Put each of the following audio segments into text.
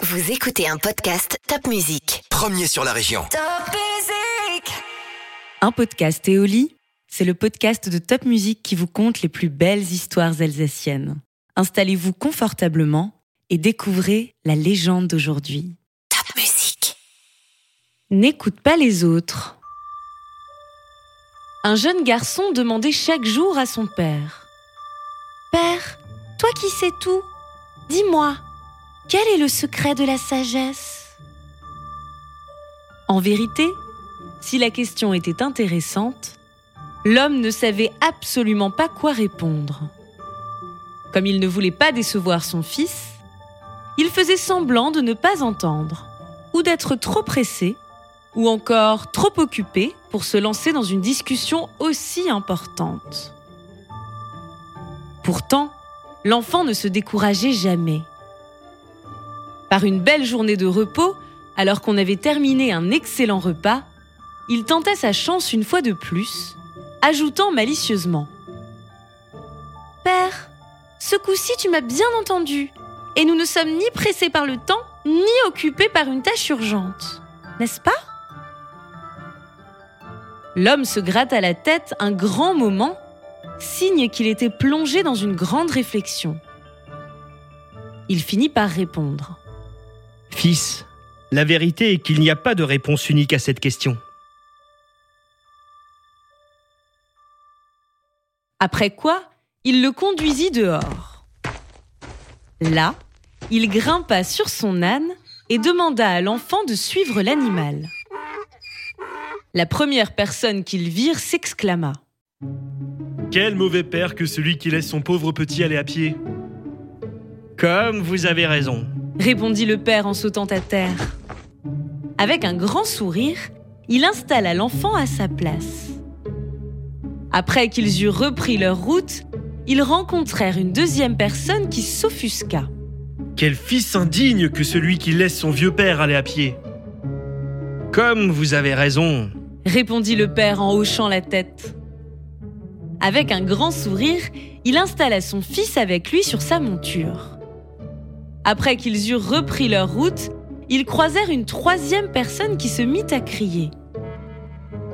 Vous écoutez un podcast Top Music. Premier sur la région. Top Music Un podcast Éoli, c'est le podcast de Top Music qui vous conte les plus belles histoires alsaciennes. Installez-vous confortablement et découvrez la légende d'aujourd'hui. Top Music. N'écoute pas les autres. Un jeune garçon demandait chaque jour à son père Père, toi qui sais tout, dis-moi, quel est le secret de la sagesse? En vérité, si la question était intéressante, l'homme ne savait absolument pas quoi répondre. Comme il ne voulait pas décevoir son fils, il faisait semblant de ne pas entendre, ou d'être trop pressé, ou encore trop occupé pour se lancer dans une discussion aussi importante. Pourtant, l'enfant ne se décourageait jamais. Par une belle journée de repos, alors qu'on avait terminé un excellent repas, il tentait sa chance une fois de plus, ajoutant malicieusement Père, ce coup-ci tu m'as bien entendu, et nous ne sommes ni pressés par le temps, ni occupés par une tâche urgente, n'est-ce pas? L'homme se gratta la tête un grand moment, signe qu'il était plongé dans une grande réflexion. Il finit par répondre. Fils, la vérité est qu'il n'y a pas de réponse unique à cette question. Après quoi, il le conduisit dehors. Là, il grimpa sur son âne et demanda à l'enfant de suivre l'animal. La première personne qu'ils virent s'exclama. Quel mauvais père que celui qui laisse son pauvre petit aller à pied. Comme vous avez raison. Répondit le père en sautant à terre. Avec un grand sourire, il installa l'enfant à sa place. Après qu'ils eurent repris leur route, ils rencontrèrent une deuxième personne qui s'offusqua. Quel fils indigne que celui qui laisse son vieux père aller à pied. Comme vous avez raison. répondit le père en hochant la tête. Avec un grand sourire, il installa son fils avec lui sur sa monture. Après qu'ils eurent repris leur route, ils croisèrent une troisième personne qui se mit à crier.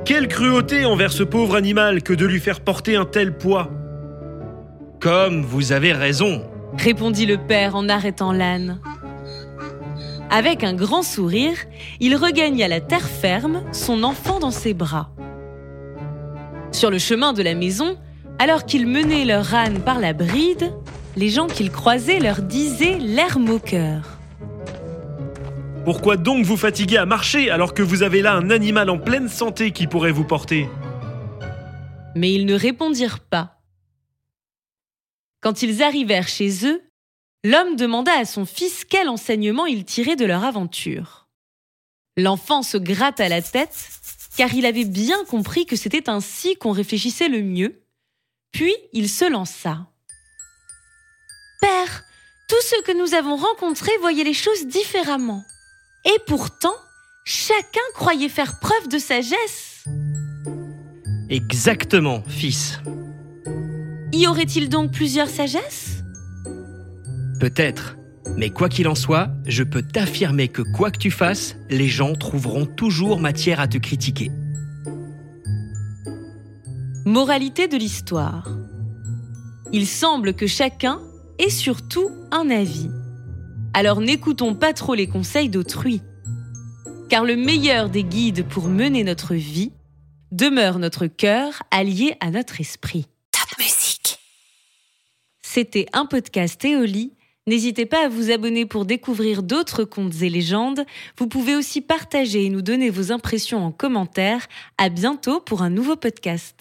Quelle cruauté envers ce pauvre animal que de lui faire porter un tel poids. Comme vous avez raison. répondit le père en arrêtant l'âne. Avec un grand sourire, il regagna la terre ferme, son enfant dans ses bras. Sur le chemin de la maison, alors qu'ils menaient leur âne par la bride, les gens qu'ils croisaient leur disaient l'air moqueur. Pourquoi donc vous fatiguer à marcher alors que vous avez là un animal en pleine santé qui pourrait vous porter? Mais ils ne répondirent pas. Quand ils arrivèrent chez eux, l'homme demanda à son fils quel enseignement il tirait de leur aventure. L'enfant se gratta la tête, car il avait bien compris que c'était ainsi qu'on réfléchissait le mieux, puis il se lança. Père, tous ceux que nous avons rencontrés voyaient les choses différemment. Et pourtant, chacun croyait faire preuve de sagesse. Exactement, fils. Y aurait-il donc plusieurs sagesses? Peut-être. Mais quoi qu'il en soit, je peux t'affirmer que quoi que tu fasses, les gens trouveront toujours matière à te critiquer. Moralité de l'histoire. Il semble que chacun ait surtout un avis. Alors n'écoutons pas trop les conseils d'autrui. Car le meilleur des guides pour mener notre vie demeure notre cœur allié à notre esprit. Top Music. C'était un podcast Éoli. N'hésitez pas à vous abonner pour découvrir d'autres contes et légendes. Vous pouvez aussi partager et nous donner vos impressions en commentaire. À bientôt pour un nouveau podcast.